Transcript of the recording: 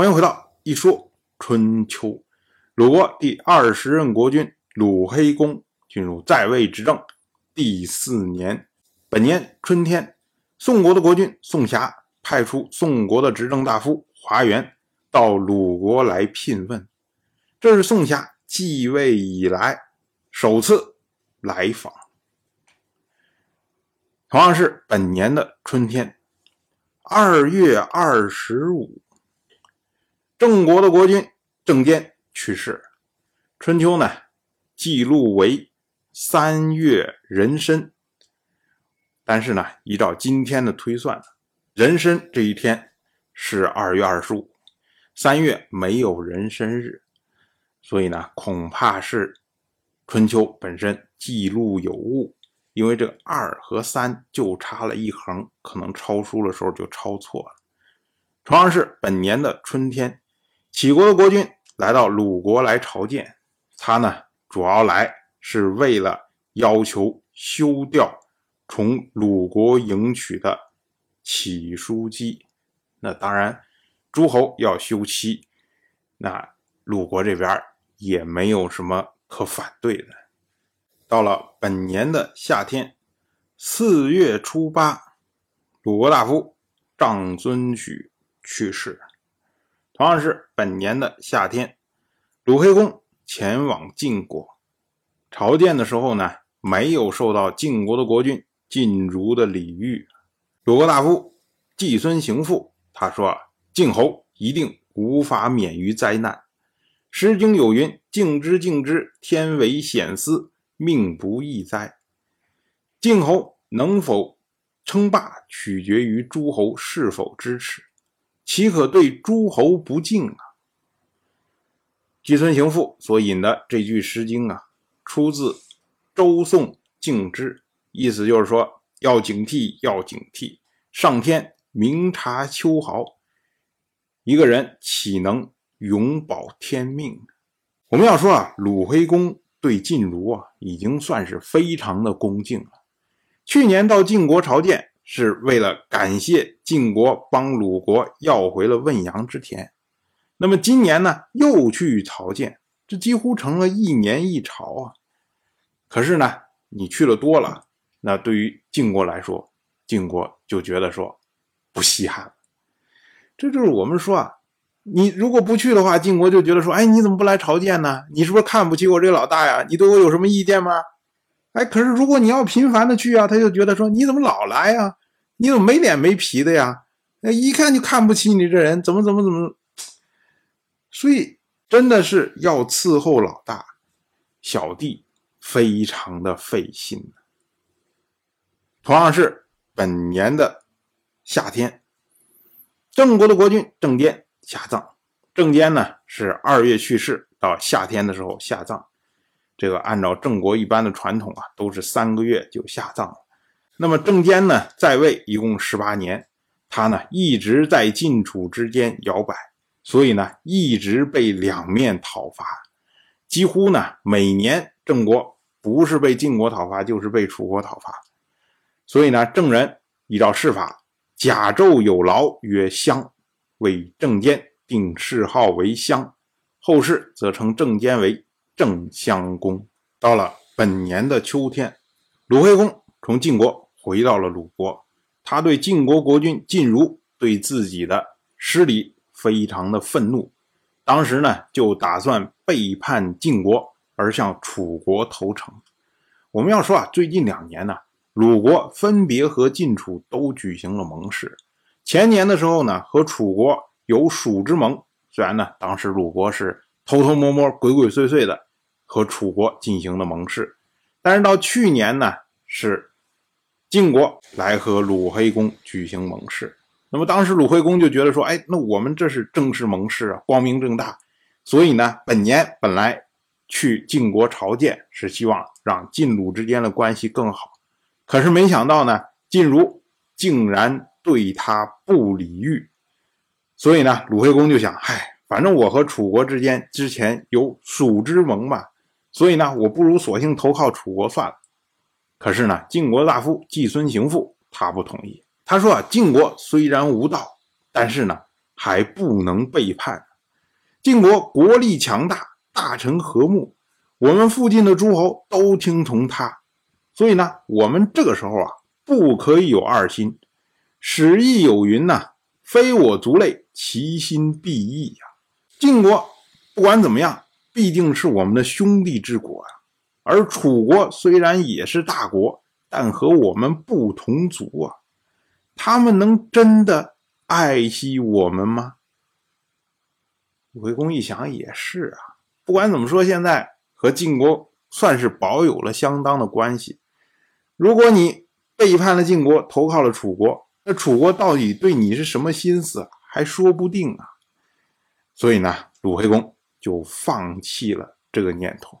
欢迎回到一说春秋。鲁国第二十任国君鲁黑公进入在位执政第四年，本年春天，宋国的国君宋瑕派出宋国的执政大夫华元到鲁国来聘问。这是宋瑕继位以来首次来访。同样是本年的春天，二月二十五。郑国的国君郑坚去世。春秋呢，记录为三月壬申。但是呢，依照今天的推算，壬申这一天是二月二十五，三月没有壬申日，所以呢，恐怕是春秋本身记录有误，因为这二和三就差了一横，可能抄书的时候就抄错了。同样是本年的春天。齐国的国君来到鲁国来朝见，他呢主要来是为了要求休掉从鲁国迎娶的启叔姬。那当然，诸侯要休妻，那鲁国这边也没有什么可反对的。到了本年的夏天，四月初八，鲁国大夫长孙许去世。同样是本年的夏天，鲁黑公前往晋国朝见的时候呢，没有受到晋国的国君晋如的礼遇。鲁国大夫季孙行父他说：“晋侯一定无法免于灾难。”《诗经》有云：“敬之，敬之，天为险思，命不易哉。”晋侯能否称霸，取决于诸侯是否支持。岂可对诸侯不敬啊？季孙行父所引的这句《诗经》啊，出自周颂敬之，意思就是说要警惕，要警惕，上天明察秋毫，一个人岂能永保天命？我们要说啊，鲁惠公对晋儒啊，已经算是非常的恭敬了。去年到晋国朝见。是为了感谢晋国帮鲁国要回了汶阳之田，那么今年呢又去朝见，这几乎成了一年一朝啊。可是呢，你去了多了，那对于晋国来说，晋国就觉得说不稀罕。这就是我们说啊，你如果不去的话，晋国就觉得说，哎，你怎么不来朝见呢？你是不是看不起我这个老大呀？你对我有什么意见吗？哎，可是如果你要频繁的去啊，他就觉得说，你怎么老来呀？你怎么没脸没皮的呀？那一看就看不起你这人，怎么怎么怎么？所以真的是要伺候老大，小弟非常的费心。同样是本年的夏天，郑国的国君郑坚下葬。郑坚呢是二月去世，到夏天的时候下葬。这个按照郑国一般的传统啊，都是三个月就下葬了。那么郑坚呢，在位一共十八年，他呢一直在晋楚之间摇摆，所以呢一直被两面讨伐，几乎呢每年郑国不是被晋国讨伐，就是被楚国讨伐，所以呢郑人依照世法，甲胄有劳曰襄，为郑坚定谥号为襄，后世则称郑坚为郑襄公。到了本年的秋天，鲁惠公从晋国。回到了鲁国，他对晋国国君晋如对自己的失礼非常的愤怒，当时呢就打算背叛晋国而向楚国投诚。我们要说啊，最近两年呢，鲁国分别和晋楚都举行了盟誓。前年的时候呢，和楚国有蜀之盟，虽然呢当时鲁国是偷偷摸摸、鬼鬼祟祟的和楚国进行了盟誓，但是到去年呢是。晋国来和鲁黑公举行盟誓，那么当时鲁惠公就觉得说：“哎，那我们这是正式盟誓啊，光明正大。所以呢，本年本来去晋国朝见，是希望让晋鲁之间的关系更好。可是没想到呢，晋如竟然对他不礼遇。所以呢，鲁惠公就想：嗨，反正我和楚国之间之前有蜀之盟嘛，所以呢，我不如索性投靠楚国算了。”可是呢，晋国大夫季孙行父他不同意。他说啊，晋国虽然无道，但是呢，还不能背叛。晋国国力强大，大臣和睦，我们附近的诸侯都听从他，所以呢，我们这个时候啊，不可以有二心。史义有云呐：“非我族类，其心必异呀。”晋国不管怎么样，毕竟是我们的兄弟之国啊。而楚国虽然也是大国，但和我们不同族啊。他们能真的爱惜我们吗？鲁惠公一想也是啊，不管怎么说，现在和晋国算是保有了相当的关系。如果你背叛了晋国，投靠了楚国，那楚国到底对你是什么心思，还说不定啊。所以呢，鲁惠公就放弃了这个念头。